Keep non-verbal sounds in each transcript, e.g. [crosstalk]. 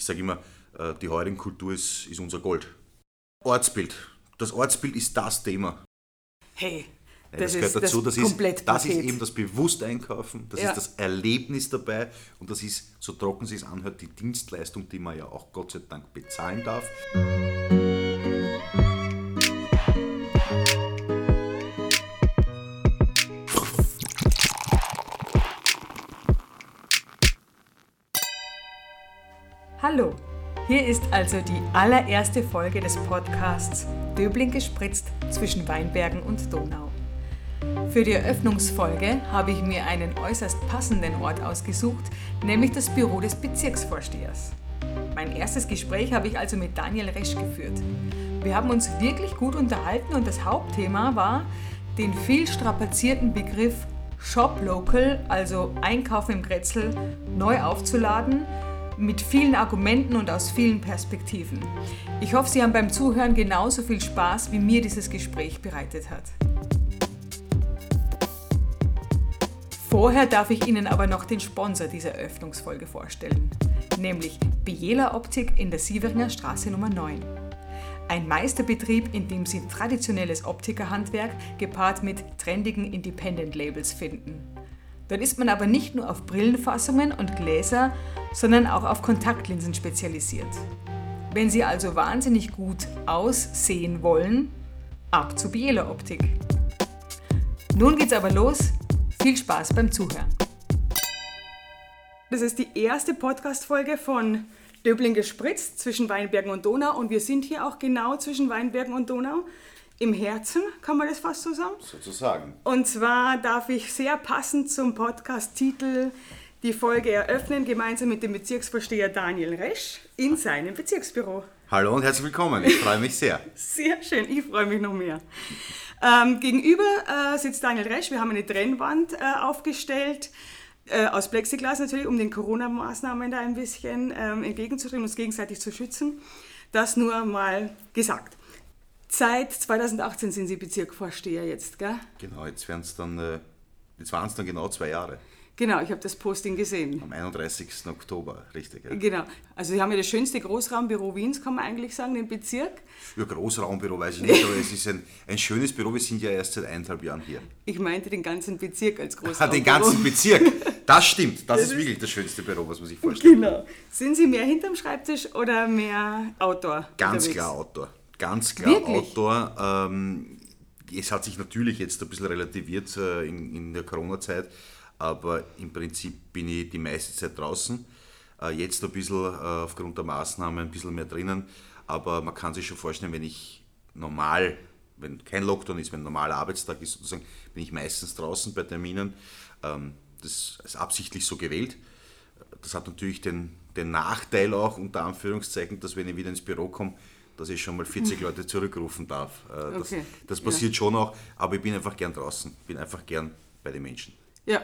Ich sage immer, äh, die Heuringkultur ist, ist unser Gold. Ortsbild. Das Ortsbild ist das Thema. Hey, Ja, das, gehört ist dazu. das Das, ist, das ist eben das Bewussteinkaufen, das Ja. ist das Erlebnis dabei und das ist, so trocken es sich anhört, die Dienstleistung, die man ja auch Gott sei Dank bezahlen darf. Hier ist also die allererste Folge des Podcasts Döbling gespritzt zwischen Weinbergen und Donau. Für die Eröffnungsfolge habe ich mir einen äußerst passenden Ort ausgesucht, nämlich das Büro des Bezirksvorstehers. Mein erstes Gespräch habe ich also mit Daniel Resch geführt. Wir haben uns wirklich gut unterhalten und das Hauptthema war, den viel strapazierten Begriff Shop Local, also Einkaufen im Grätzl, neu aufzuladen, mit vielen Argumenten und aus vielen Perspektiven. Ich hoffe, Sie haben beim Zuhören genauso viel Spaß, wie mir dieses Gespräch bereitet hat. Vorher darf ich Ihnen aber noch den Sponsor dieser Eröffnungsfolge vorstellen, nämlich Biela Optik in der Sieveringer Straße Nummer 9. Ein Meisterbetrieb, in dem Sie traditionelles Optikerhandwerk gepaart mit trendigen Independent-Labels finden. Dort ist man aber nicht nur auf Brillenfassungen und Gläser, sondern auch auf Kontaktlinsen spezialisiert. Wenn Sie also wahnsinnig gut aussehen wollen, ab zu Biela Optik. Nun geht's aber los. Viel Spaß beim Zuhören. Das ist die erste Podcast-Folge von Döbling gespritzt zwischen Weinbergen und Donau und wir sind hier auch genau zwischen Weinbergen und Donau. Im Herzen, kann man das fast so sagen? Sozusagen. Und zwar darf ich sehr passend zum Podcast-Titel die Folge eröffnen, gemeinsam mit dem Bezirksvorsteher Daniel Resch in seinem Bezirksbüro. Hallo und herzlich willkommen, ich freue mich sehr. [laughs] Sehr schön, ich freue mich noch mehr. Ähm, gegenüber äh, sitzt Daniel Resch. Wir haben eine Trennwand äh, aufgestellt, äh, aus Plexiglas natürlich, um den Corona-Maßnahmen da ein bisschen ähm, entgegenzutreten, uns gegenseitig zu schützen. Das nur mal gesagt. Seit 2018 sind Sie Bezirkvorsteher jetzt, gell? Genau, jetzt werden es dann, äh, jetzt waren es dann genau zwei Jahre. Genau, ich habe das Posting gesehen. Am 31. Oktober, richtig. Ja. Genau. Also Sie haben ja das schönste Großraumbüro Wiens, kann man eigentlich sagen, den Bezirk. Für Großraumbüro weiß ich nicht, aber es ist ein, ein schönes Büro. Wir sind ja erst seit eineinhalb Jahren hier. Ich meinte den ganzen Bezirk als Ah, Großraumbüro. den ganzen Bezirk. Das stimmt. Das, ist ist- wirklich das schönste Büro, was man sich vorstellt. Genau. Sind Sie mehr hinterm Schreibtisch oder mehr Outdoor? Ganz unterwegs? klar Outdoor. Ganz klar Wirklich? Outdoor. Ähm, es hat sich natürlich jetzt ein bisschen relativiert äh, in, in der Corona-Zeit, aber im Prinzip bin ich die meiste Zeit draußen. Äh, jetzt ein bisschen äh, aufgrund der Maßnahmen ein bisschen mehr drinnen, aber man kann sich schon vorstellen, wenn ich normal, wenn kein Lockdown ist, wenn ein normaler Arbeitstag ist, sozusagen, bin ich meistens draußen bei Terminen. Ähm, das ist absichtlich so gewählt. Das hat natürlich den, den Nachteil auch, unter Anführungszeichen, dass wenn ich wieder ins Büro komme, dass ich schon mal 40 Leute zurückrufen darf. Äh, Das, Okay, das passiert schon auch, aber ich bin einfach gern draußen, bin einfach gern bei den Menschen. Ja.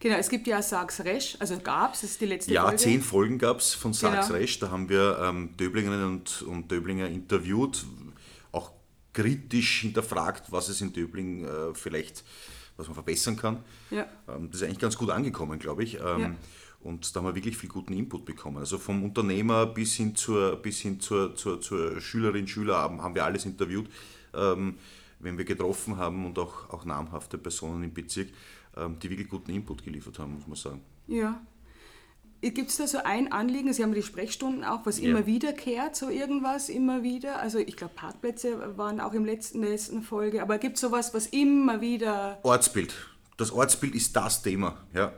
Genau, es gibt ja Sags Resch, also gab es, das ist die letzte Ja, Folge. zehn Folgen gab es von Sachs Genau. Recht. Da haben wir ähm, Döblingerinnen und, und Döblinger interviewt, auch kritisch hinterfragt, was es in Döbling äh, vielleicht, was man verbessern kann. Ja. Ähm, das ist eigentlich ganz gut angekommen, glaube ich. Ähm, Ja. Und da haben wir wirklich viel guten Input bekommen. Also vom Unternehmer bis hin zur, bis hin zur, zur, zur Schülerin, Schüler haben, wir alles interviewt, ähm, wenn wir getroffen haben und auch, auch namhafte Personen im Bezirk, ähm, die wirklich guten Input geliefert haben, muss man sagen. Ja. Gibt es da so ein Anliegen, Sie haben die Sprechstunden auch, was Ja. immer wiederkehrt, so irgendwas immer wieder? Also ich glaube, Parkplätze waren auch im letzten, letzten Folge, aber gibt es sowas, was immer wieder... Ortsbild. Das Ortsbild ist das Thema. Ja.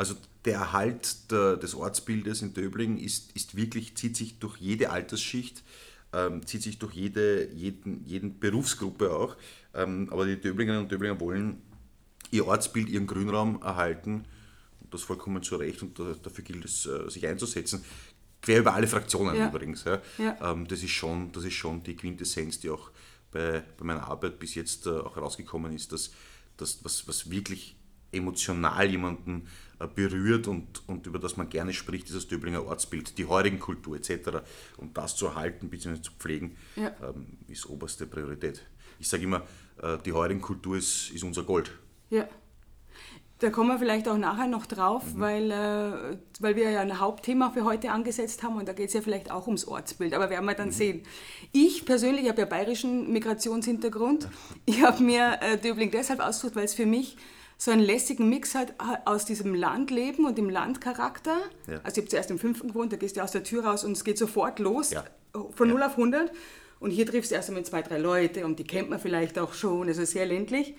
Also der Erhalt der, des Ortsbildes in Döbling ist, ist wirklich, zieht sich durch jede Altersschicht, ähm, zieht sich durch jede jeden, jeden Berufsgruppe auch. Ähm, aber die Döblingerinnen und Döblinger wollen ihr Ortsbild, ihren Grünraum erhalten. Und das vollkommen zu Recht und da, dafür gilt es, äh, sich einzusetzen. Quer über alle Fraktionen Ja. übrigens. Ja. Ja. Ähm, das, ist schon, das ist schon die Quintessenz, die auch bei, bei meiner Arbeit bis jetzt äh, auch herausgekommen ist, dass, dass was, was wirklich emotional jemanden berührt und, und über das man gerne spricht, ist das Döblinger Ortsbild, die Heurigenkultur etc. Und das zu erhalten bzw. zu pflegen, Ja. ähm, ist oberste Priorität. Ich sage immer, äh, die Heurigenkultur ist, ist unser Gold. Ja. Da kommen wir vielleicht auch nachher noch drauf, mhm. weil, äh, weil wir ja ein Hauptthema für heute angesetzt haben und da geht es ja vielleicht auch ums Ortsbild, aber werden wir dann mhm. sehen. Ich persönlich habe ja bayerischen Migrationshintergrund. Ich habe mir äh, Döbling deshalb ausgesucht, weil es für mich so einen lässigen Mix hat aus diesem Landleben und dem Landcharakter. Ja. Also ich habe zuerst im fünften gewohnt, da gehst du aus der Tür raus und es geht sofort los, ja. von ja. 0 auf 100. Und hier triffst du erst einmal zwei, drei Leute und die kennt man vielleicht auch schon, also sehr ländlich.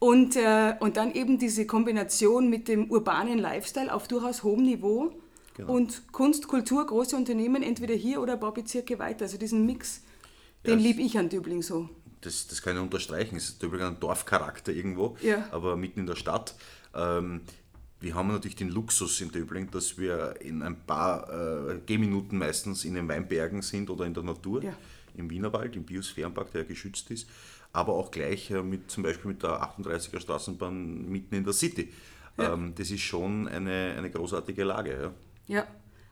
Und, äh, und dann eben diese Kombination mit dem urbanen Lifestyle auf durchaus hohem Niveau genau. und Kunst, Kultur, große Unternehmen, entweder hier oder ein paar Bezirke weiter. Also diesen Mix, den ja, liebe ich an Döbling so. Das, das kann ich unterstreichen. Es ist Döbling ein Dorfcharakter irgendwo, ja. aber mitten in der Stadt. Ähm, wir haben natürlich den Luxus in Döbling, dass wir in ein paar äh, Gehminuten meistens in den Weinbergen sind oder in der Natur, ja. im Wienerwald, im Biosphärenpark, der geschützt ist aber auch gleich äh, mit, zum Beispiel mit der 38er Straßenbahn mitten in der City. Ja. Ähm, das ist schon eine, eine großartige Lage. Ja. ja.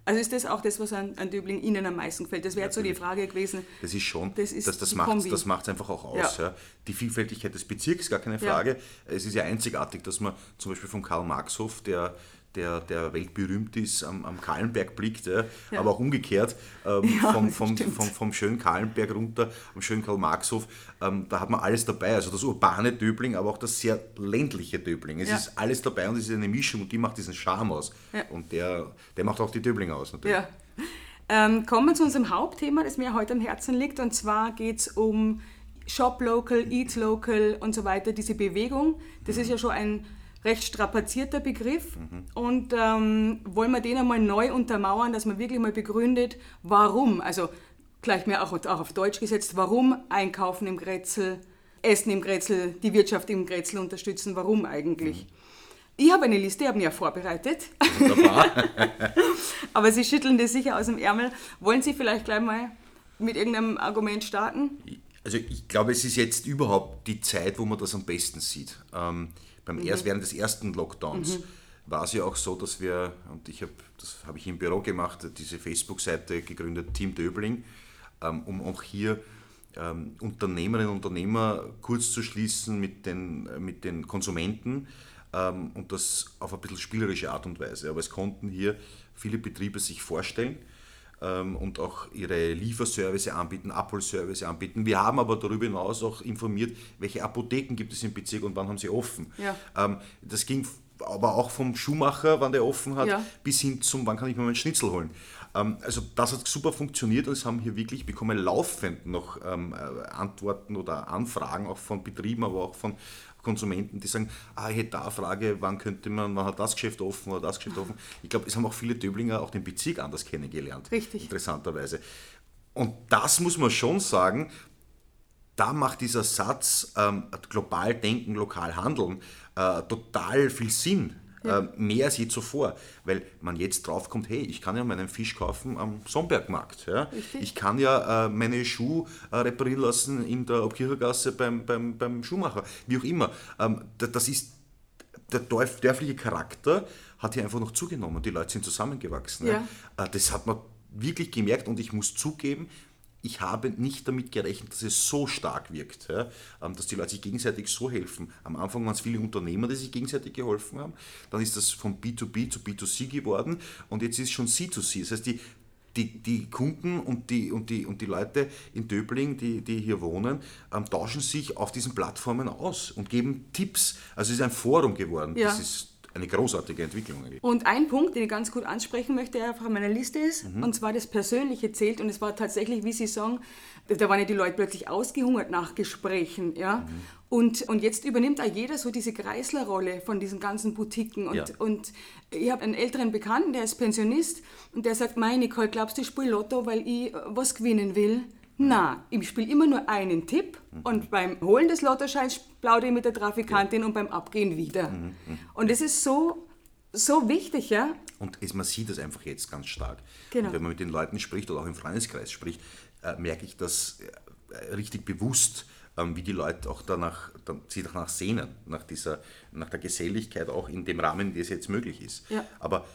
Also ist das auch das, was an, an Döbling Ihnen am meisten gefällt? Das wäre jetzt so die Frage gewesen. Das ist schon, das, ist das, das macht es einfach auch aus. Ja. Ja. Die Vielfältigkeit des Bezirks, gar keine Frage. Es ist ja einzigartig, dass man zum Beispiel vom Karl-Marx-Hof, der der, der weltberühmt ist, am, am Kahlenberg blickt, ja. Ja. aber auch umgekehrt, ähm, [laughs] ja, vom, vom, vom, vom, schönen Kahlenberg runter, am schönen Karl-Marx-Hof, ähm, da hat man alles dabei, also das urbane Döbling, aber auch das sehr ländliche Döbling. Es ist alles dabei und es ist eine Mischung und die macht diesen Charme aus. Und der, der macht auch die Döbling aus natürlich. Ähm, kommen wir zu unserem Hauptthema, das mir heute am Herzen liegt, und zwar geht es um Shop Local, Eat Local und so weiter, diese Bewegung. Das ist ja schon ein recht strapazierter Begriff mhm. und ähm, wollen wir den einmal neu untermauern, dass man wirklich mal begründet, warum, also gleich mehr auch, auch auf Deutsch gesetzt, warum einkaufen im Grätzl, Essen im Grätzl, die Wirtschaft im Grätzl unterstützen, warum eigentlich. Mhm. Ich habe eine Liste, ich habe mir ja vorbereitet. [laughs] Aber Sie schütteln das sicher aus dem Ärmel. Wollen Sie vielleicht gleich mal mit irgendeinem Argument starten? Also ich glaube, es ist jetzt überhaupt die Zeit, wo man das am besten sieht. Ähm, beim mhm. erst, während des ersten Lockdowns mhm. war es ja auch so, dass wir, und ich habe, das habe ich im Büro gemacht, diese Facebook-Seite gegründet, Team Döbling, ähm, um auch hier ähm, Unternehmerinnen und Unternehmer kurz zu schließen mit den, mit den Konsumenten ähm, und das auf ein bisschen spielerische Art und Weise. Aber es konnten hier viele Betriebe sich vorstellen und auch ihre Lieferservice anbieten, Abholservice anbieten. Wir haben aber darüber hinaus auch informiert, welche Apotheken gibt es im Bezirk und wann haben sie offen. Ja. Ähm, das ging aber auch vom Schuhmacher, wann der offen hat, ja. bis hin zum, wann kann ich mir meinen Schnitzel holen. Ähm, also das hat super funktioniert und es haben hier wirklich, bekommen laufend noch ähm, äh, Antworten oder Anfragen auch von Betrieben, aber auch von Konsumenten, die sagen, ah, ich hätte da eine Frage, wann könnte man, wann hat das Geschäft offen oder das Geschäft offen. Ich glaube, es haben auch viele Döblinger auch den Bezirk anders kennengelernt. Richtig. Interessanterweise. Und das muss man schon sagen, da macht dieser Satz ähm, global denken, lokal handeln äh, total viel Sinn ja. äh, mehr als je zuvor, weil man jetzt draufkommt, hey, ich kann ja meinen Fisch kaufen am Sonnbergmarkt. Ja? Ich kann ja äh, meine Schuhe äh, reparieren lassen in der Obkirchergasse beim, beim, beim Schuhmacher, wie auch immer. Ähm, das ist der dörfliche Charakter hat hier einfach noch zugenommen. Die Leute sind zusammengewachsen. Ja. Ja. Äh, das hat man wirklich gemerkt und ich muss zugeben, ich habe nicht damit gerechnet, dass es so stark wirkt, ja, ähm, dass die Leute sich gegenseitig so helfen. Am Anfang waren es viele Unternehmer, die sich gegenseitig geholfen haben. Dann ist das von B2B zu B2C geworden und jetzt ist es schon C2C. Das heißt, die, die, die Kunden und die, und, die, und die Leute in Döbling, die, die hier wohnen, ähm, tauschen sich auf diesen Plattformen aus und geben Tipps. Also es ist ein Forum geworden. Ja. Das ist eine großartige Entwicklung. Und ein Punkt, den ich ganz gut ansprechen möchte, der einfach auf meiner Liste ist, mhm. und zwar das Persönliche zählt. Und es war tatsächlich, wie Sie sagen, da waren ja die Leute plötzlich ausgehungert nach Gesprächen. Ja? Mhm. Und, und jetzt übernimmt auch jeder so diese Kreislerrolle von diesen ganzen Boutiquen. Und, ja. und ich habe einen älteren Bekannten, der ist Pensionist, und der sagt, meine Nicole, glaubst du, ich spiele Lotto, weil ich was gewinnen will? Na, ich spiele immer nur einen Tipp mhm. und beim Holen des Lottoscheins plaudere ich mit der Trafikantin und beim Abgehen wieder. Mhm. mhm. Und das ist so, so wichtig, ja. Und es, man sieht das einfach jetzt ganz stark. Genau. Und wenn man mit den Leuten spricht oder auch im Freundeskreis spricht, äh, merke ich das äh, richtig bewusst, ähm, wie die Leute auch danach, dann, sich danach sehnen, nach, dieser, nach der Geselligkeit auch in dem Rahmen, der es jetzt möglich ist. Ja. Aber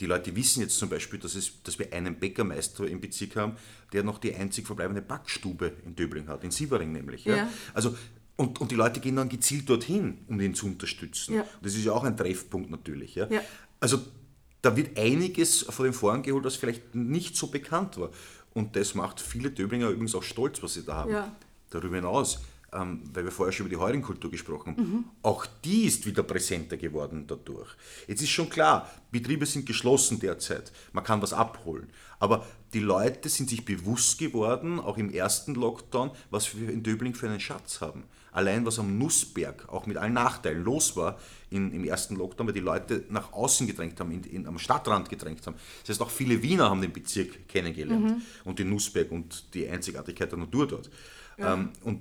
die Leute wissen jetzt zum Beispiel, dass, es, dass wir einen Bäckermeister im Bezirk haben, der noch die einzig verbleibende Backstube in Döbling hat, in Sievering nämlich. Ja. ja. Also Und, und die Leute gehen dann gezielt dorthin, um ihn zu unterstützen. Ja. Das ist ja auch ein Treffpunkt natürlich. Ja? Ja. Also da wird einiges von den Vorhang geholt, was vielleicht nicht so bekannt war. Und das macht viele Döblinger übrigens auch stolz, was sie da haben. Ja. Darüber hinaus, ähm, weil wir vorher schon über die Heuringkultur gesprochen haben, Mhm. auch die ist wieder präsenter geworden dadurch. Jetzt ist schon klar, Betriebe sind geschlossen derzeit, man kann was abholen. Aber die Leute sind sich bewusst geworden, auch im ersten Lockdown, was wir in Döbling für einen Schatz haben. Allein was am Nussberg, auch mit allen Nachteilen, los war in, im ersten Lockdown, weil die Leute nach außen gedrängt haben, in, in, am Stadtrand gedrängt haben. Das heißt, auch viele Wiener haben den Bezirk kennengelernt und den Nussberg und die Einzigartigkeit der Natur dort. Ähm, und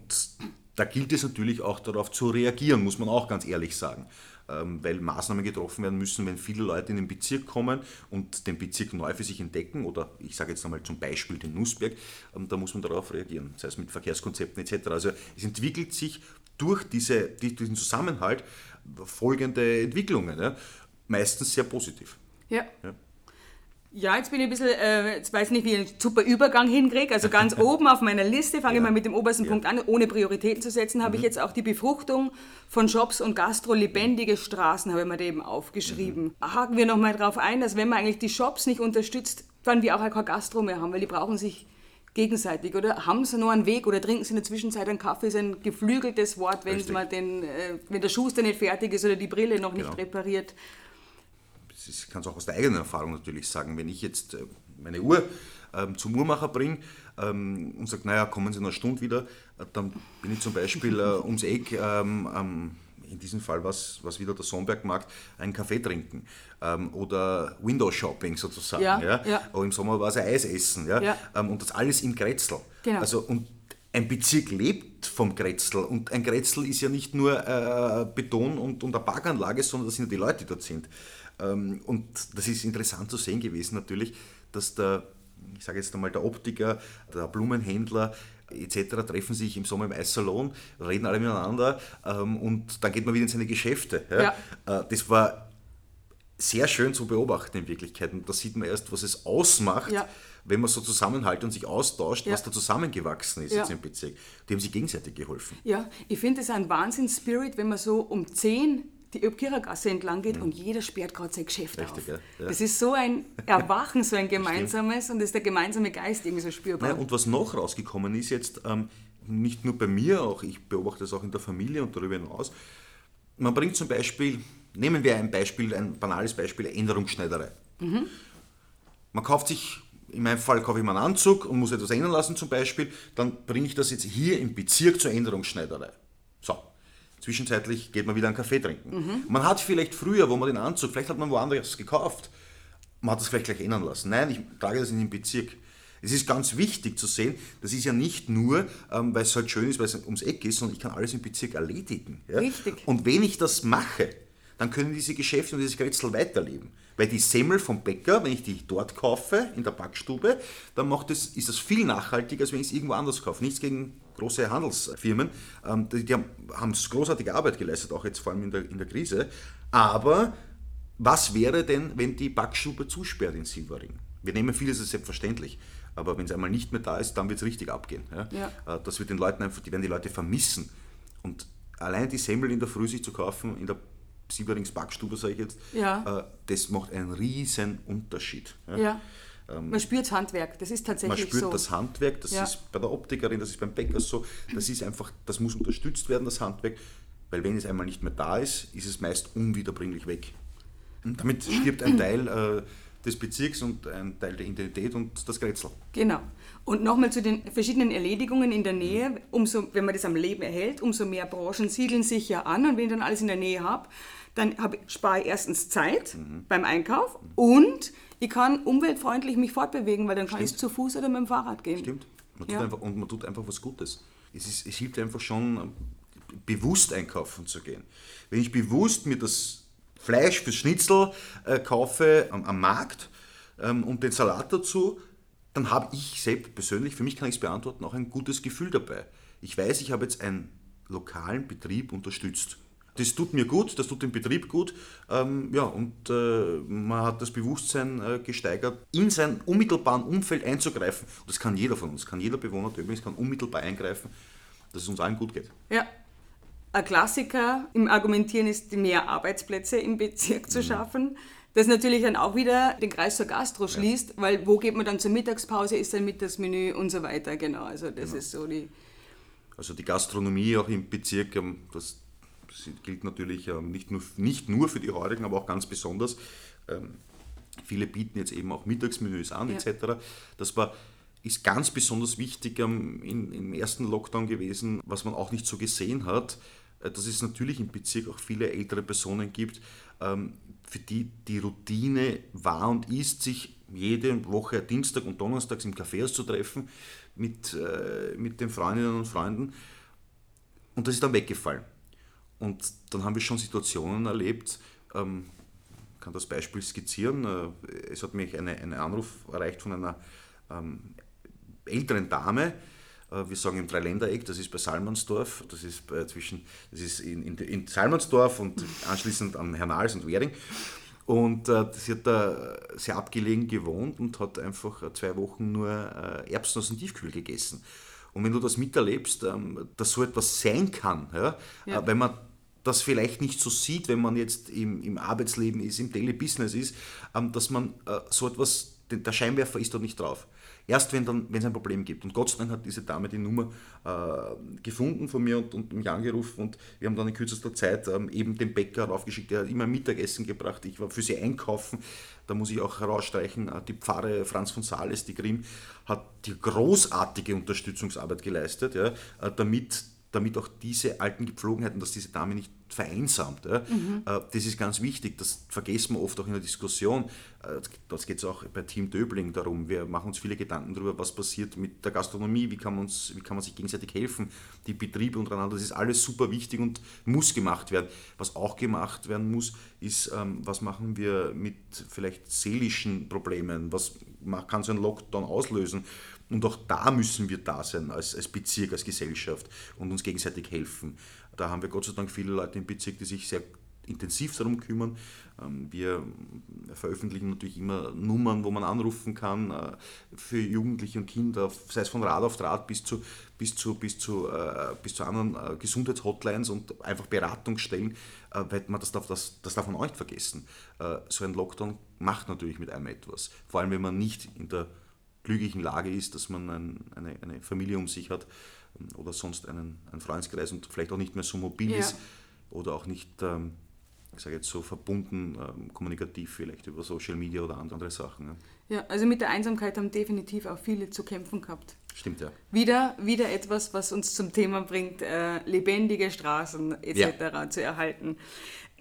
da gilt es natürlich auch darauf zu reagieren, muss man auch ganz ehrlich sagen. Ähm, weil Maßnahmen getroffen werden müssen, wenn viele Leute in den Bezirk kommen und den Bezirk neu für sich entdecken oder ich sage jetzt einmal zum Beispiel den Nussberg, ähm, da muss man darauf reagieren, sei es mit Verkehrskonzepten etc. Also es entwickelt sich durch diese, die- diesen Zusammenhalt folgende Entwicklungen, ja? meistens sehr positiv. Ja. Ja. Ja, jetzt bin ich ein bisschen, äh, jetzt weiß nicht, wie ich einen super Übergang hinkriege. Also ganz [laughs] oben auf meiner Liste, fange ich mal mit dem obersten Punkt an, ohne Prioritäten zu setzen, habe ich jetzt auch die Befruchtung von Shops und Gastro, lebendige Straßen, habe ich mir da eben aufgeschrieben. Haken wir nochmal drauf ein, dass wenn man eigentlich die Shops nicht unterstützt, dann wir auch kein Gastro mehr haben, weil die brauchen sich gegenseitig, oder? Haben sie nur einen Weg oder trinken sie in der Zwischenzeit einen Kaffee, ist ein geflügeltes Wort, wenn, Richtig. man den, äh, wenn der Schuster nicht fertig ist oder die Brille noch nicht Genau. repariert. Ich kann es auch aus der eigenen Erfahrung natürlich sagen, wenn ich jetzt äh, meine Uhr ähm, zum Uhrmacher bringe ähm, und sage, naja, kommen Sie in einer Stunde wieder, äh, dann bin ich zum Beispiel äh, [laughs] ums Eck, ähm, ähm, in diesem Fall was, was wieder der Sonnbergmarkt, einen Kaffee trinken ähm, oder Window Shopping sozusagen. Ja, Ja, ja. Aber im Sommer war es ein Eis essen. Ja? Ja. Ähm, und das alles im Grätzl. Genau. Also, und ein Bezirk lebt vom Grätzl und ein Grätzl ist ja nicht nur äh, Beton und, und eine Parkanlage, sondern das sind ja die Leute, die dort sind. Ähm, und das ist interessant zu sehen gewesen natürlich, dass der, ich sage jetzt einmal, der Optiker, der Blumenhändler etc. treffen sich im Sommer im Eissalon, reden alle miteinander ähm, und dann geht man wieder in seine Geschäfte. Ja? Äh, das war sehr schön zu beobachten in Wirklichkeit. Und da sieht man erst, was es ausmacht, Ja. wenn man so zusammenhält und sich austauscht, was da zusammengewachsen ist jetzt im Bezirk. Die haben sich gegenseitig geholfen. Ja, ich finde es ein Wahnsinns-Spirit, wenn man so um 10 die Öbkirchergasse entlang geht und jeder sperrt gerade sein Geschäft Mhm. Richtig, auf. ja. Das ist so ein Erwachen, so ein [laughs] gemeinsames und das ist der gemeinsame Geist irgendwie so spürbar. Naja, und was noch rausgekommen ist jetzt, ähm, nicht nur bei mir, auch ich beobachte das auch in der Familie und darüber hinaus, man bringt zum Beispiel, nehmen wir ein Beispiel, ein banales Beispiel, Änderungsschneiderei. Man kauft sich, in meinem Fall kaufe ich mir einen Anzug und muss etwas ändern lassen zum Beispiel, dann bringe ich das jetzt hier im Bezirk zur Änderungsschneiderei. So. Zwischenzeitlich geht man wieder einen Kaffee trinken. Man hat vielleicht früher, wo man den Anzug, vielleicht hat man woanders gekauft, man hat das vielleicht gleich ändern lassen. Nein, ich trage das in den Bezirk. Es ist ganz wichtig zu sehen, das ist ja nicht nur, ähm, weil es halt schön ist, weil es ums Eck ist, sondern ich kann alles im Bezirk erledigen. Ja? Richtig. Und wenn ich das mache, dann können diese Geschäfte und dieses Grätzl weiterleben. Weil die Semmel vom Bäcker, wenn ich die dort kaufe, in der Backstube, dann macht es, ist das viel nachhaltiger, als wenn ich es irgendwo anders kaufe. Nichts gegen große Handelsfirmen. Ähm, die, haben, haben großartige Arbeit geleistet, auch jetzt vor allem in der, in der Krise. Aber was wäre denn, wenn die Backstube zusperrt in Silbering? Wir nehmen vieles als selbstverständlich. Aber wenn es einmal nicht mehr da ist, dann wird es richtig abgehen. Ja? Ja. Äh, Das wird den Leuten einfach, die werden die Leute vermissen. Und allein die Semmel in der Früh sich zu kaufen, in der Sieberings Backstube, sage ich jetzt, Ja. äh, das macht einen riesen Unterschied. ja. man spürt Handwerk, das ist Ähm, Man tatsächlich spürt so. das Handwerk, das Ja. ist bei der Optikerin, das ist beim Bäcker so, das ist einfach, das muss unterstützt werden, das Handwerk, weil wenn es einmal nicht mehr da ist, ist es meist unwiederbringlich weg. Und damit stirbt ein [clears throat] Teil äh, des Bezirks und ein Teil der Identität und das Grätzl. Genau. Und nochmal zu den verschiedenen Erledigungen in der Nähe. Umso, wenn man das am Leben erhält, umso mehr Branchen siedeln sich ja an. Und wenn ich dann alles in der Nähe habe, dann hab, spare ich erstens Zeit Mhm. beim Einkauf und ich kann umweltfreundlich mich fortbewegen, weil dann kann ich zu Fuß oder mit dem Fahrrad gehen. Stimmt. Man tut Ja. einfach, und man tut einfach was Gutes. Es, ist, es hilft einfach schon, bewusst einkaufen zu gehen. Wenn ich bewusst mir das Fleisch fürs Schnitzel äh, kaufe am, am Markt ähm, und den Salat dazu, dann habe ich selbst persönlich, für mich kann ich es beantworten, auch ein gutes Gefühl dabei. Ich weiß, ich habe jetzt einen lokalen Betrieb unterstützt. Das tut mir gut, das tut dem Betrieb gut. Ähm, ja, und äh, man hat das Bewusstsein äh, gesteigert, in sein unmittelbaren Umfeld einzugreifen. Und das kann jeder von uns, kann jeder Bewohner Döblings kann unmittelbar eingreifen, dass es uns allen gut geht. Ja, Ein Klassiker im Argumentieren ist, mehr Arbeitsplätze im Bezirk zu schaffen. Das natürlich dann auch wieder den Kreis zur Gastro schließt, ja. weil wo geht man dann zur Mittagspause, ist ein Mittagsmenü und so weiter. Genau, also das genau. ist so die. Also die Gastronomie auch im Bezirk, ähm, das gilt natürlich ähm, nicht nur, nicht nur für die Heurigen, aber auch ganz besonders. Ähm, viele bieten jetzt eben auch Mittagsmenüs an, ja. etc. Das war, ist ganz besonders wichtig im, im ersten Lockdown gewesen, was man auch nicht so gesehen hat, dass es natürlich im Bezirk auch viele ältere Personen gibt, für die die Routine war und ist, sich jede Woche Dienstag und Donnerstags im Café zu treffen mit, äh, mit den Freundinnen und Freunden. Und das ist dann weggefallen. Und dann haben wir schon Situationen erlebt, ähm, ich kann das Beispiel skizzieren. Äh, es hat mich ein Anruf erreicht von einer ähm, älteren Dame, äh, wir sagen im Dreiländereck, das ist bei Salmansdorf, das ist, bei, zwischen, das ist in, in, in Salmansdorf und anschließend an Hernals und Währing. Und äh, sie hat da sehr abgelegen gewohnt und hat einfach zwei Wochen nur äh, Erbsen aus dem Tiefkühl gegessen. Und wenn du das miterlebst, ähm, dass so etwas sein kann, ja, ja. Äh, wenn man das vielleicht nicht so sieht, wenn man jetzt im, im Arbeitsleben ist, im Daily Business ist, ähm, dass man äh, so etwas, der Scheinwerfer ist da nicht drauf. Erst wenn es ein Problem gibt. Und Gott sei Dank hat diese Dame die Nummer äh, gefunden von mir und, und mich angerufen und wir haben dann in kürzester Zeit ähm, eben den Bäcker raufgeschickt, der hat immer Mittagessen gebracht. Ich war für sie einkaufen. Da muss ich auch herausstreichen, äh, die Pfarre Franz von Sales, die Grimm, hat die großartige Unterstützungsarbeit geleistet, ja, äh, damit damit auch diese alten Gepflogenheiten, dass diese Dame nicht vereinsamt. Ja. Mhm. Äh, das ist ganz wichtig, das vergessen wir oft auch in der Diskussion. Äh, das geht es auch bei Team Döbling darum. Wir machen uns viele Gedanken darüber, was passiert mit der Gastronomie, wie kann man, uns, wie kann man sich gegenseitig helfen, die Betriebe untereinander. Das ist alles super wichtig und muss gemacht werden. Was auch gemacht werden muss, ist, ähm, was machen wir mit vielleicht seelischen Problemen? Was kann so ein Lockdown auslösen? Und auch da müssen wir da sein als, als Bezirk, als Gesellschaft und uns gegenseitig helfen. Da haben wir Gott sei Dank viele Leute im Bezirk, die sich sehr intensiv darum kümmern. Ähm, wir veröffentlichen natürlich immer Nummern, wo man anrufen kann äh, für Jugendliche und Kinder, sei es von Rad auf Draht bis zu, bis zu, bis zu, äh, bis zu anderen äh, Gesundheitshotlines und einfach Beratungsstellen, weil man das darf, das, das darf man auch nicht vergessen. So ein Lockdown macht natürlich mit einem etwas, vor allem wenn man nicht in der glücklichen Lage ist, dass man ein, eine, eine Familie um sich hat oder sonst einen, einen Freundeskreis und vielleicht auch nicht mehr so mobil ja. ist oder auch nicht, ähm, ich sage jetzt so verbunden, ähm, kommunikativ vielleicht über Social Media oder andere Sachen. Ja. ja, also mit der Einsamkeit haben definitiv auch viele zu kämpfen gehabt. Stimmt, ja. Wieder, wieder etwas, was uns zum Thema bringt, äh, lebendige Straßen etc. Ja. zu erhalten.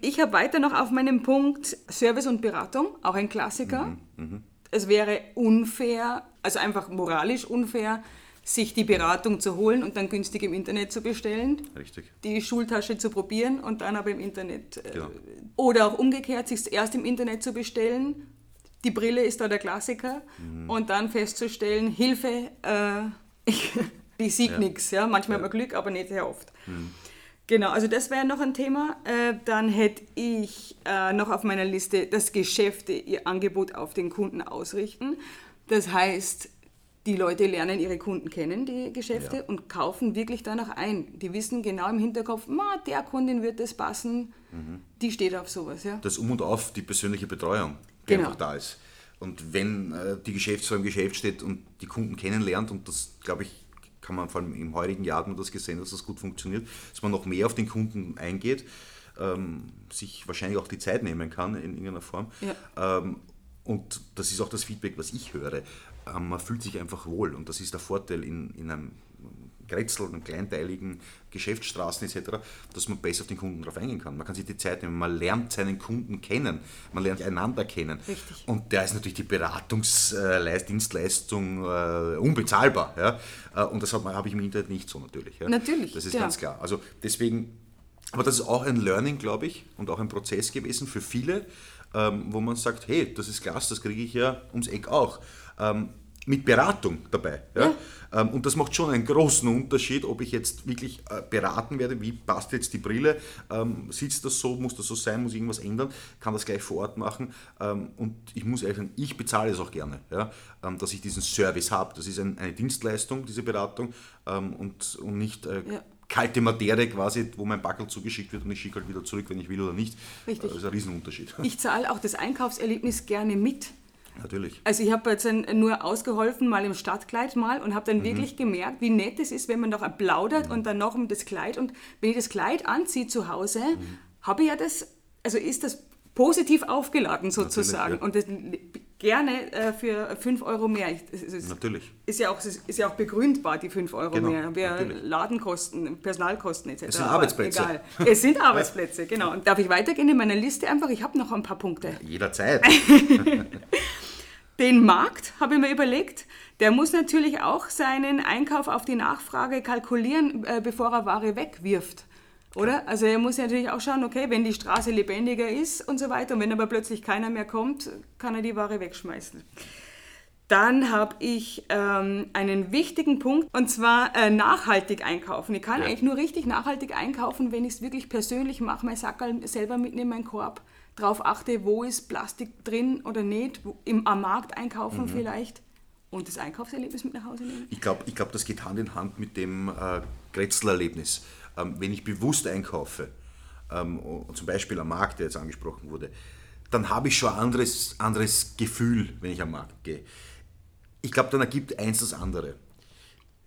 Ich habe weiter noch auf meinem Punkt Service und Beratung, auch ein Klassiker. Mhm, mh es wäre unfair, also einfach moralisch unfair, sich die Beratung zu holen und dann günstig im Internet zu bestellen. Richtig. Die Schultasche zu probieren und dann aber im Internet. Äh, genau. Oder auch umgekehrt, sich erst im Internet zu bestellen. Die Brille ist da der Klassiker. Mhm. Und dann festzustellen, Hilfe, äh, [laughs] ich, die sieht ja. nichts. Ja? Manchmal ja. hat man Glück, aber nicht sehr oft. Mhm. Genau, also das wäre noch ein Thema. Äh, dann hätte ich äh, noch auf meiner Liste, dass Geschäfte ihr Angebot auf den Kunden ausrichten. Das heißt, die Leute lernen ihre Kunden kennen, die Geschäfte, ja. und kaufen wirklich danach ein. Die wissen genau im Hinterkopf, Ma, der Kundin wird das passen, mhm. die steht auf sowas. Ja. Das Um und Auf, die persönliche Betreuung, die genau. einfach da ist. Und wenn äh, die Geschäftsführung im Geschäft steht und die Kunden kennenlernt, und das, glaube ich, kann man vor allem im heurigen Jahr hat man das gesehen, dass das gut funktioniert, dass man noch mehr auf den Kunden eingeht, ähm, sich wahrscheinlich auch die Zeit nehmen kann in irgendeiner Form. Ja. Ähm, und das ist auch das Feedback, was ich höre. Ähm, man fühlt sich einfach wohl und das ist der Vorteil in, in einem Grätzl, einem kleinteiligen Geschäftsstraßen etc., dass man besser auf den Kunden darauf eingehen kann. Man kann sich die Zeit nehmen, man lernt seinen Kunden kennen, man lernt einander kennen. Richtig. Und da ist natürlich die Beratungsdienstleistung äh, unbezahlbar. Ja? Äh, und das habe ich im Internet nicht so natürlich. Ja? Natürlich. Das ist ja. ganz klar. Also deswegen, aber das ist auch ein Learning, glaube ich, und auch ein Prozess gewesen für viele, ähm, wo man sagt, hey, das ist klasse, das kriege ich ja ums Eck auch. Ähm, mit Beratung dabei. Ja? ja. Ähm, und das macht schon einen großen Unterschied, ob ich jetzt wirklich äh, beraten werde, wie passt jetzt die Brille, ähm, sitzt das so, muss das so sein, muss ich irgendwas ändern, kann das gleich vor Ort machen. Ähm, und ich muss ehrlich sagen, ich bezahle es auch gerne, ja? dass ich diesen Service habe. Das ist eine Dienstleistung, diese Beratung und, und nicht äh, ja. Kalte Materie quasi, wo mein Backel zugeschickt wird und ich schicke halt wieder zurück, wenn ich will oder nicht. Richtig. Das ist ein Riesenunterschied. [laughs] Ich zahle auch das Einkaufserlebnis gerne mit. Natürlich. Also ich habe jetzt nur ausgeholfen, mal im Stadtkleid mal und habe dann Mhm. wirklich gemerkt, wie nett es ist, wenn man noch plaudert und dann noch um das Kleid. Und wenn ich das Kleid anziehe zu Hause, Mhm. habe ich ja das, also ist das positiv aufgeladen sozusagen. ja. Und das gerne äh, für 5 Euro mehr. Ich- Es ist, Natürlich. ist, ja auch, es ist ja auch begründbar, die 5 Euro Genau, mehr. Wir natürlich. Ladenkosten, Personalkosten etc. Es sind Arbeitsplätze. Egal. Es sind [laughs] Arbeitsplätze, genau. Und darf ich weitergehen in meiner Liste einfach? Ich habe noch ein paar Punkte. Jederzeit. [laughs] Den Markt, habe ich mir überlegt, der muss natürlich auch seinen Einkauf auf die Nachfrage kalkulieren, äh, bevor er Ware wegwirft. Oder? Also er muss ja natürlich auch schauen, okay, wenn die Straße lebendiger ist und so weiter und wenn aber plötzlich keiner mehr kommt, kann er die Ware wegschmeißen. Dann habe ich ähm, einen wichtigen Punkt und zwar äh, nachhaltig einkaufen. Ich kann Ja. eigentlich nur richtig nachhaltig einkaufen, wenn ich es wirklich persönlich mache, mein Sackerl selber mitnehme, meinen Korb, darauf achte, wo ist Plastik drin oder nicht, wo, im, am Markt einkaufen vielleicht und das Einkaufserlebnis mit nach Hause nehmen. Ich glaube, ich glaub, das geht Hand in Hand mit dem äh, Grätzlerlebnis. Ähm, wenn ich bewusst einkaufe, ähm, zum Beispiel am Markt, der jetzt angesprochen wurde, dann habe ich schon ein anderes, anderes Gefühl, wenn ich am Markt gehe. Ich glaube, dann ergibt eins das andere.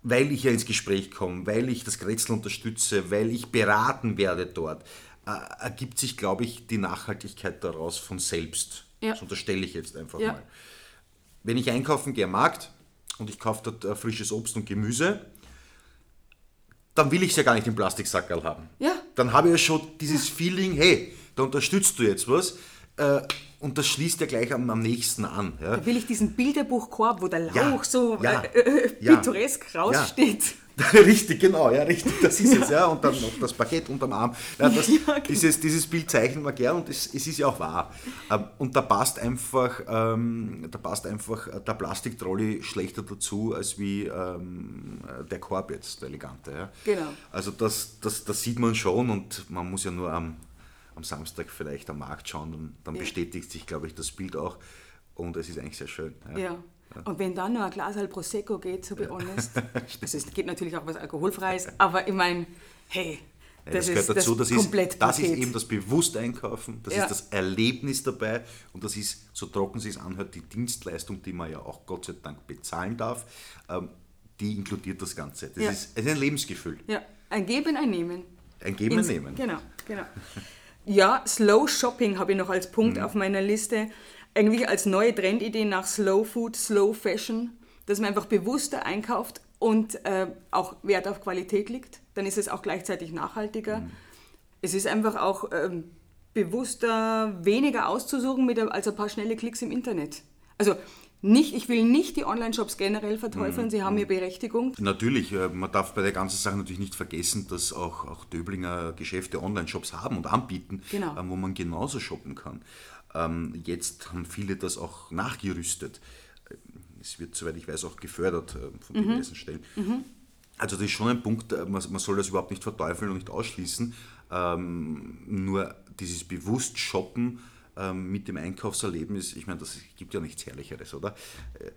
Weil ich ja ins Gespräch komme, weil ich das Grätzl unterstütze, weil ich beraten werde dort, äh, ergibt sich, glaube ich, die Nachhaltigkeit daraus von selbst. Ja. Das unterstelle ich jetzt einfach Ja. mal. Wenn ich einkaufen gehe am Markt und ich kaufe dort äh, frisches Obst und Gemüse, dann will ich es ja gar nicht im Plastiksackerl haben. Ja. Dann habe ich ja schon dieses Feeling, hey, da unterstützt du jetzt was äh, und das schließt ja gleich am, am nächsten an. Ja. Da will ich diesen Bilderbuchkorb, wo der Lauch Ja, so ja, äh, äh, pittoresk raussteht. [laughs] richtig, genau, ja, richtig, das ist es, ja. Und dann noch das Paket unterm Arm. Ja, das, [laughs] Ja, genau. dieses, dieses Bild zeichnen wir gern und es, es ist ja auch wahr. Ähm, Und da passt einfach, ähm, da passt einfach äh, der Plastiktrolley schlechter dazu als wie ähm, der Korb jetzt, der elegante. Ja. Genau. Also das, das, das sieht man schon und man muss ja nur am, am Samstag vielleicht am Markt schauen, dann, dann Ja. bestätigt sich, glaube ich, das Bild auch und es ist eigentlich sehr schön. Ja. Und wenn dann noch ein Glas halt Prosecco geht, to be honest, also es geht natürlich auch was Alkoholfreies, aber ich meine, hey, Ja, das, das, gehört ist dazu, das das, ist, das ist eben das Bewussteinkaufen, das Ja. ist das Erlebnis dabei und das ist, so trocken sie es anhört, die Dienstleistung, die man ja auch Gott sei Dank bezahlen darf, ähm, die inkludiert das Ganze. Das Ja. ist, es ist ein Lebensgefühl, Ja, ein Geben, ein Nehmen. ein Geben Ins- Nehmen. Genau, genau. Ja, Slow Shopping habe ich noch als Punkt Mhm. auf meiner Liste. Eigentlich als neue Trendidee nach Slow Food, Slow Fashion, dass man einfach bewusster einkauft und äh, auch Wert auf Qualität liegt. Dann ist es auch gleichzeitig nachhaltiger. Mhm. Es ist einfach auch ähm, bewusster, weniger auszusuchen mit, als ein paar schnelle Klicks im Internet. Also nicht, ich will nicht die Online-Shops generell verteufeln, Mhm. sie haben ihre Berechtigung. Natürlich, äh, man darf bei der ganzen Sache natürlich nicht vergessen, dass auch, auch Döblinger Geschäfte Online-Shops haben und anbieten, Genau. ähm, wo man genauso shoppen kann. Ähm, Jetzt haben viele das auch nachgerüstet. Es wird, soweit ich weiß, auch gefördert äh, von Mhm. diversen Stellen. Also das ist schon ein Punkt, äh, man, man soll das überhaupt nicht verteufeln und nicht ausschließen. Ähm, nur dieses bewusst Shoppen ähm, mit dem Einkaufserlebnis, ich meine, das gibt ja nichts Herrlicheres, oder?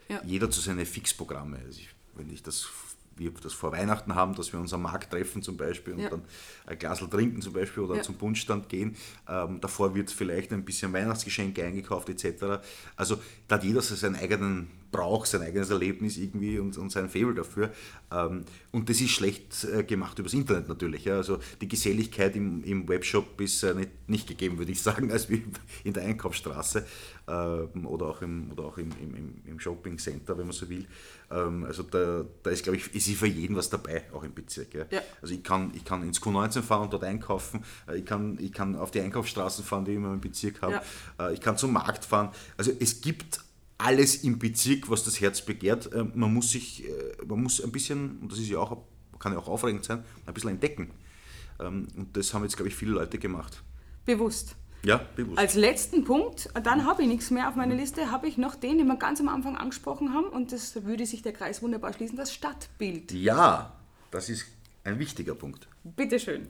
Äh, Ja. Jeder zu seine Fixprogramme. Also ich, wenn ich das, wir das vor Weihnachten haben, dass wir uns am Markt treffen zum Beispiel und Ja. dann ein Glas trinken zum Beispiel oder Ja. zum Bunschstand gehen. Ähm, davor wird vielleicht ein bisschen Weihnachtsgeschenke eingekauft etc. Also da hat jeder so seinen eigenen Brauch, sein eigenes Erlebnis irgendwie und, und sein Faible dafür. Ähm, und das ist schlecht äh, gemacht übers Internet natürlich. Ja. Also die Geselligkeit im, im Webshop ist äh, nicht, nicht gegeben, würde ich [laughs] sagen, als wie in der Einkaufsstraße ähm, oder auch im, oder auch im, im, im, im Shopping Center, wenn man so will. Ähm, also da, da ist, glaube ich, ist für jeden was dabei, auch im Bezirk. Ja. Ja. Also ich kann, ich kann ins Q19 fahren und dort einkaufen, Äh, ich kann, ich kann auf die Einkaufsstraßen fahren, die ich in meinem Bezirk habe, Äh, ich kann zum Markt fahren. Also es gibt alles im Bezirk, was das Herz begehrt. Ähm, Man muss sich, äh, man muss ein bisschen, und das ist ja auch, kann ja auch aufregend sein, ein bisschen entdecken. Ähm, Und das haben jetzt, glaube ich, viele Leute gemacht. Bewusst. Ja, bewusst. Als letzten Punkt, dann habe ich nichts mehr auf meiner Liste, habe ich noch den, den wir ganz am Anfang angesprochen haben und das würde sich der Kreis wunderbar schließen, das Stadtbild. ja, das ist ein wichtiger Punkt. Bitteschön.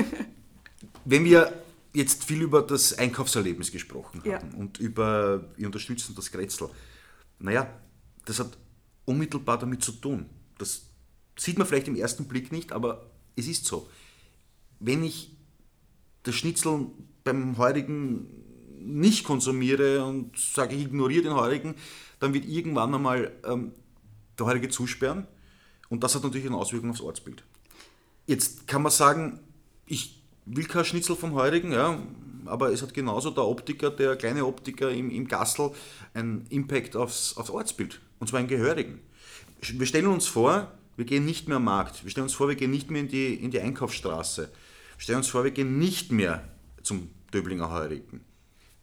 [laughs] Wenn wir jetzt viel über das Einkaufserlebnis gesprochen haben Ja. und über, wir unterstützen das Grätzl, naja, das hat unmittelbar damit zu tun. Das sieht man vielleicht im ersten Blick nicht, aber es ist so. Wenn ich das Schnitzel beim Heurigen nicht konsumiere und sage, ich ignoriere den Heurigen, dann wird irgendwann einmal ähm, der Heurige zusperren und das hat natürlich eine Auswirkung aufs Ortsbild. Jetzt kann man sagen, ich will kein Schnitzel vom Heurigen, ja, aber es hat genauso der Optiker, der kleine Optiker im, im Gassel, einen Impact aufs, aufs Ortsbild. Und zwar einen gehörigen. Wir stellen uns vor, wir gehen nicht mehr am Markt. Wir stellen uns vor, wir gehen nicht mehr in die, in die Einkaufsstraße. Wir stellen uns vor, wir gehen nicht mehr zum Döblinger Heurigen.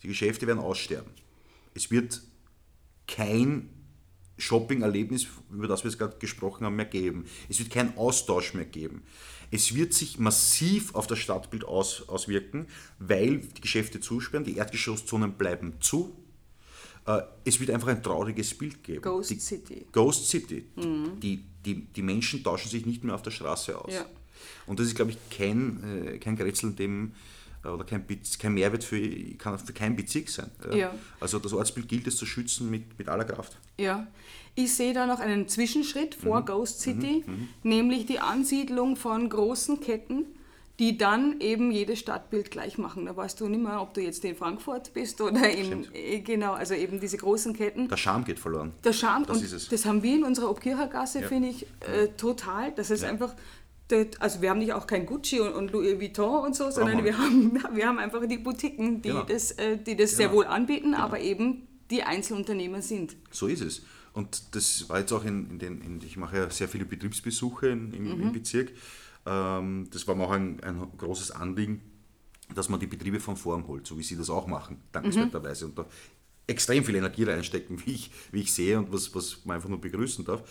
Die Geschäfte werden aussterben. Es wird kein Shopping-Erlebnis, über das wir jetzt gerade gesprochen haben, mehr geben. Es wird keinen Austausch mehr geben. Es wird sich massiv auf das Stadtbild aus, auswirken, weil die Geschäfte zusperren, die Erdgeschosszonen bleiben zu. Äh, es wird einfach ein trauriges Bild geben. Ghost die, City. Ghost City. Mhm. Die, die, die Menschen tauschen sich nicht mehr auf der Straße aus. Ja. Und das ist, glaube ich, kein, äh, kein Grätzl, dem oder kein, kein Mehrwert für, kann für keinen Bezirk sein. Ja. Also das Ortsbild gilt es zu schützen mit, mit aller Kraft. Ja, ich sehe da noch einen Zwischenschritt vor Mhm. Ghost City, nämlich die Ansiedlung von großen Ketten, die dann eben jedes Stadtbild gleich machen. Da weißt du nicht mehr, ob du jetzt in Frankfurt bist oder in, Stimmt. äh, genau, also eben diese großen Ketten. Der Charme geht verloren. Der Charme, Das und ist es. das haben wir in unserer Obkirchergasse, Ja. finde ich, äh, total. Das ist Ja. einfach, also wir haben nicht auch kein Gucci und, Louis Vuitton und so, sondern wir wir haben, [laughs] wir haben einfach die Boutiquen, die Genau. das, äh, die das sehr Genau. wohl anbieten, aber eben die Einzelunternehmer sind. So ist es. Und das war jetzt auch in, in den, in, ich mache ja sehr viele Betriebsbesuche in, im, im Bezirk. Ähm, das war mir auch ein, ein großes Anliegen, dass man die Betriebe von vorn holt, so wie sie das auch machen, dankenswerterweise. Und da extrem viel Energie reinstecken, [laughs] wie ich, wie ich sehe und was, was man einfach nur begrüßen darf.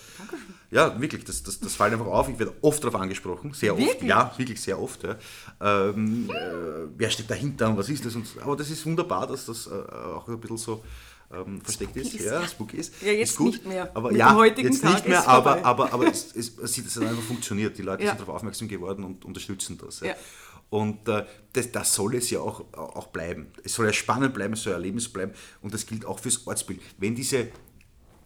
Ja, wirklich, das, das, das fällt einfach auf. Ich werde oft darauf angesprochen, sehr oft. Wirklich? Ja, wirklich sehr oft. Ja. Ähm, äh, wer steht dahinter und was ist das? Und, aber das ist wunderbar, dass das äh, auch ein bisschen so ähm, versteckt ist. ist, Ja, spooky ist. Ja, jetzt ist gut, nicht mehr. Aber Mit ja, jetzt Tag nicht mehr, ist aber, vorbei. aber, aber es, es, es hat einfach funktioniert. Die Leute Ja. sind darauf aufmerksam geworden und unterstützen das. Ja. Ja. Und äh, das, das soll es ja auch, auch bleiben. Es soll ja spannend bleiben, es soll ja Erlebnis bleiben und das gilt auch fürs Ortsbild. Wenn diese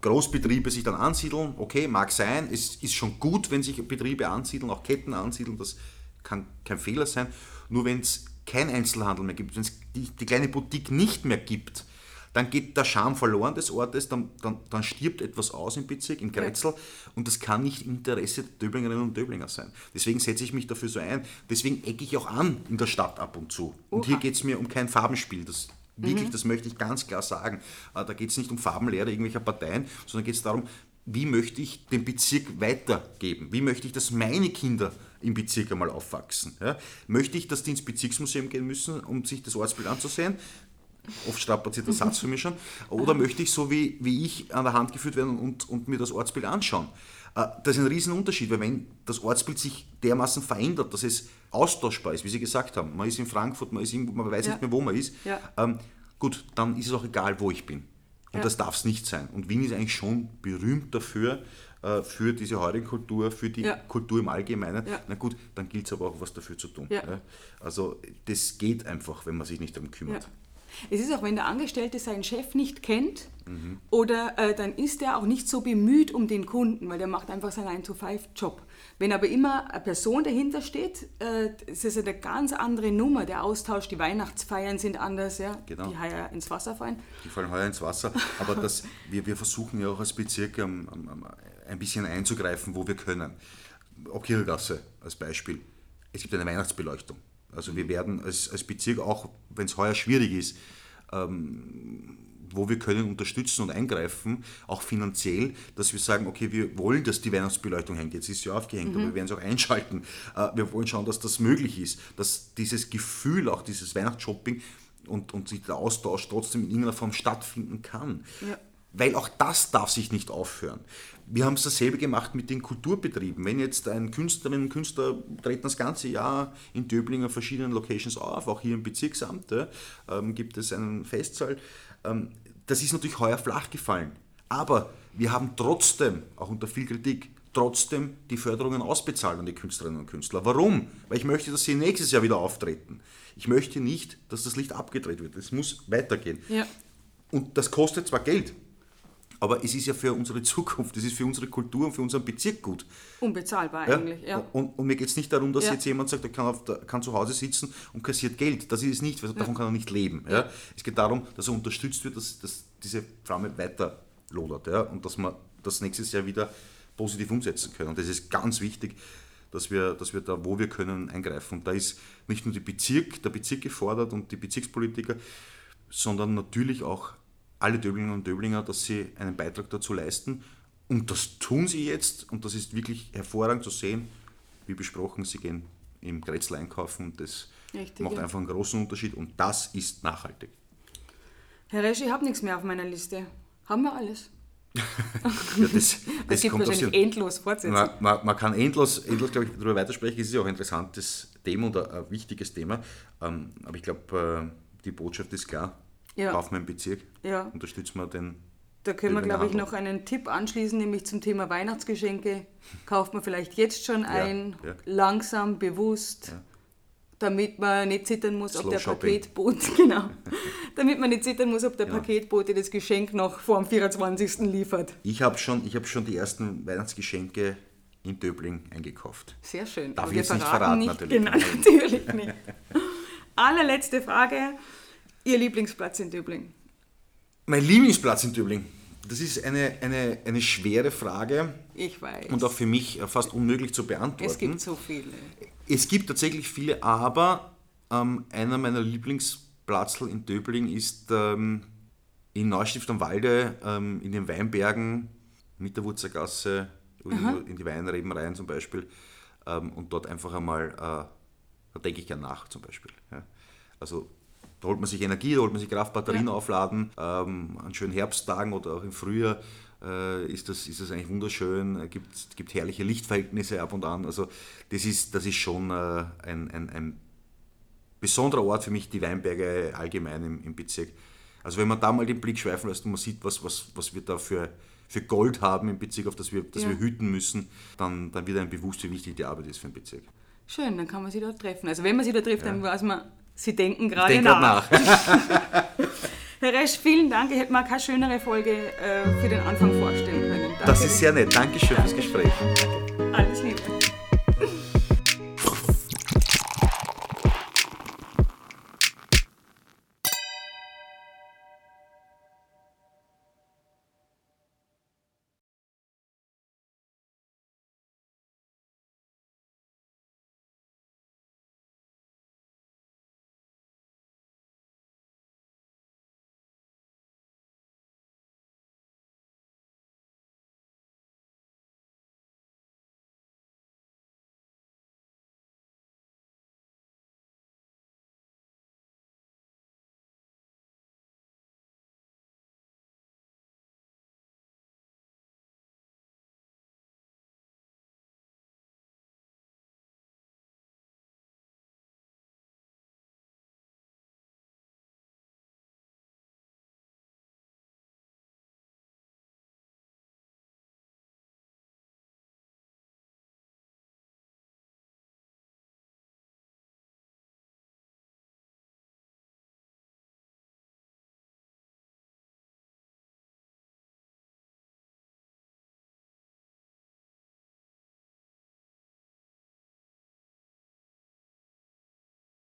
Großbetriebe sich dann ansiedeln, okay, mag sein, es ist schon gut, wenn sich Betriebe ansiedeln, auch Ketten ansiedeln, das kann kein Fehler sein. Nur wenn es kein Einzelhandel mehr gibt, wenn es die, die kleine Boutique nicht mehr gibt, dann geht der Charme verloren des Ortes, dann, dann, dann stirbt etwas aus im Bezirk, in Grätzl und das kann nicht im Interesse der Döblingerinnen und Döblinger sein. Deswegen setze ich mich dafür so ein, deswegen ecke ich auch an in der Stadt ab und zu. Und hier Oha. geht es mir um kein Farbenspiel, das wirklich, Mhm. das möchte ich ganz klar sagen. Äh, Da geht es nicht um Farbenlehre irgendwelcher Parteien, sondern geht es darum, wie möchte ich den Bezirk weitergeben? Wie möchte ich, dass meine Kinder im Bezirk einmal aufwachsen? Ja? Möchte ich, dass die ins Bezirksmuseum gehen müssen, um sich das Ortsbild anzusehen? Oft strapazierter Satz für mich schon. Oder möchte ich so wie, wie ich an der Hand geführt werden und, und mir das Ortsbild anschauen? Äh, Das ist ein Riesenunterschied, weil wenn das Ortsbild sich dermaßen verändert, dass es austauschbar ist, wie Sie gesagt haben, man ist in Frankfurt, man ist irgendwo, man weiß Ja. nicht mehr, wo man ist, Ja. ähm, gut, dann ist es auch egal, wo ich bin. Und Ja. das darf es nicht sein. Und Wien ist eigentlich schon berühmt dafür, äh, für diese heurige Kultur, für die Ja. Kultur im Allgemeinen. Ja. Na gut, dann gilt es aber auch, was dafür zu tun. Ja. Also das geht einfach, wenn man sich nicht darum kümmert. Es ist auch, wenn der Angestellte seinen Chef nicht kennt, Mhm. oder äh, dann ist er auch nicht so bemüht um den Kunden, weil der macht einfach seinen 9-to-5-Job. Wenn aber immer eine Person dahinter steht, äh, es ist eine ganz andere Nummer. Der Austausch, die Weihnachtsfeiern sind anders, ja, Genau. die heuer ins Wasser fallen. Die fallen heuer ins Wasser. Aber das, wir, wir versuchen ja auch als Bezirk ähm, ähm, ein bisschen einzugreifen, wo wir können. Okirgasse als Beispiel. Es gibt eine Weihnachtsbeleuchtung. Also wir werden als, als Bezirk, auch wenn es heuer schwierig ist, ähm, wo wir können unterstützen und eingreifen, auch finanziell, dass wir sagen, okay, wir wollen, dass die Weihnachtsbeleuchtung hängt. Jetzt ist sie aufgehängt, aber wir werden sie auch einschalten. Äh, Wir wollen schauen, dass das möglich ist, dass dieses Gefühl, auch dieses Weihnachtsshopping und, und sich der Austausch trotzdem in irgendeiner Form stattfinden kann. Ja. Weil auch das darf sich nicht aufhören. Wir haben es dasselbe gemacht mit den Kulturbetrieben. Wenn jetzt ein Künstlerinnen und Künstler treten das ganze Jahr in Döbling an verschiedenen Locations auf, auch hier im Bezirksamt ähm, gibt es einen Festsaal. Ähm, das ist natürlich heuer flach gefallen. Aber wir haben trotzdem, auch unter viel Kritik, trotzdem die Förderungen ausbezahlt an die Künstlerinnen und Künstler. Warum? Weil ich möchte, dass sie nächstes Jahr wieder auftreten. Ich möchte nicht, dass das Licht abgedreht wird. Es muss weitergehen. Ja. Und das kostet zwar Geld, aber es ist ja für unsere [laughs] Zukunft, es ist für unsere Kultur und für unseren Bezirk gut. Unbezahlbar ja? eigentlich, ja. Und, und mir geht es nicht darum, dass ja. jetzt jemand sagt, er kann, auf der, kann zu Hause sitzen und kassiert Geld. Das ist es nicht, weil davon kann er nicht leben. Ja? Es geht darum, dass er unterstützt wird, dass, dass diese Pflaume weiter lodert ja? und dass wir das nächstes Jahr wieder positiv umsetzen können. Und das ist ganz wichtig, dass wir, dass wir da, wo wir können, eingreifen. Und da ist nicht nur die Bezirk, der Bezirk gefordert und die Bezirkspolitiker, sondern natürlich auch alle Döblinger und Döblinger, dass sie einen Beitrag dazu leisten. Und das tun sie jetzt und das ist wirklich hervorragend zu sehen. Wie besprochen, sie gehen im Grätzl einkaufen. Das Richtig, macht ja. einfach einen großen Unterschied und das ist nachhaltig. Herr Resch, ich habe nichts mehr auf meiner Liste. Haben wir alles? [laughs] ja, das, [laughs] das gibt wahrscheinlich endlos fortsetzen. Man, man, man, kann endlos, endlos glaube ich, darüber weitersprechen. Es ist ja auch ein interessantes Thema und ein, ein wichtiges Thema. Ähm, aber ich glaube, äh, die Botschaft ist klar. Ja. Einen Bezirk, ja. unterstützen wir den. Da können wir, glaube ich, noch einen Tipp anschließen, nämlich zum Thema Weihnachtsgeschenke. Kauft man vielleicht jetzt schon ein, ja, langsam, bewusst damit man nicht zittern muss, Slow ob der Shopping. Paketbote, [laughs] genau, [laughs] damit man nicht zittern muss, ob der ja. Paketbote das Geschenk noch vor dem 24. liefert. Ich habe schon, hab schon die ersten Weihnachtsgeschenke in Döbling eingekauft. Sehr schön. Darf ich jetzt nicht verraten, nicht, natürlich. Genau, [laughs] natürlich nicht. Allerletzte Frage. Ihr Lieblingsplatz in Döbling? Mein Lieblingsplatz in Döbling? Das ist eine, eine, eine schwere Frage. Ich weiß. Und auch für mich fast unmöglich zu beantworten. Es gibt so viele. Es gibt tatsächlich viele, aber ähm, einer meiner Lieblingsplatzl in Döbling ist ähm, in Neustift am Walde, ähm, in den Weinbergen, mit der Wurzergasse, in, in, die Weinreben rein zum Beispiel. Ähm, und dort einfach einmal, äh, da denke ich gern nach zum Beispiel. Ja. Also da holt man sich Energie, da holt man sich Kraft, Batterien ja. aufladen. Ähm, an schönen Herbsttagen oder auch im Frühjahr äh, ist, das, ist das eigentlich wunderschön. Es gibt, gibt herrliche Lichtverhältnisse ab und an. Also das ist, das ist schon äh, ein, ein, ein besonderer Ort für mich, die Weinberge allgemein im, im Bezirk. Also wenn man da mal den Blick schweifen lässt und man sieht, was, was, was wir da für, für Gold haben im Bezirk, auf das wir, das ja. wir hüten müssen, dann, dann wird einem bewusst, wie wichtig die Arbeit ist für den Bezirk. Schön, dann kann man sie da treffen. Also wenn man sie da trifft, ja. dann weiß man, Sie denken gerade denk nach. nach. [laughs] [laughs] Herr Resch, vielen Dank. Ich hätte mir keine schönere Folge äh, für den Anfang vorstellen können. Danke. Das ist sehr nett. Dankeschön Danke. fürs Gespräch. Danke. Alles Liebe.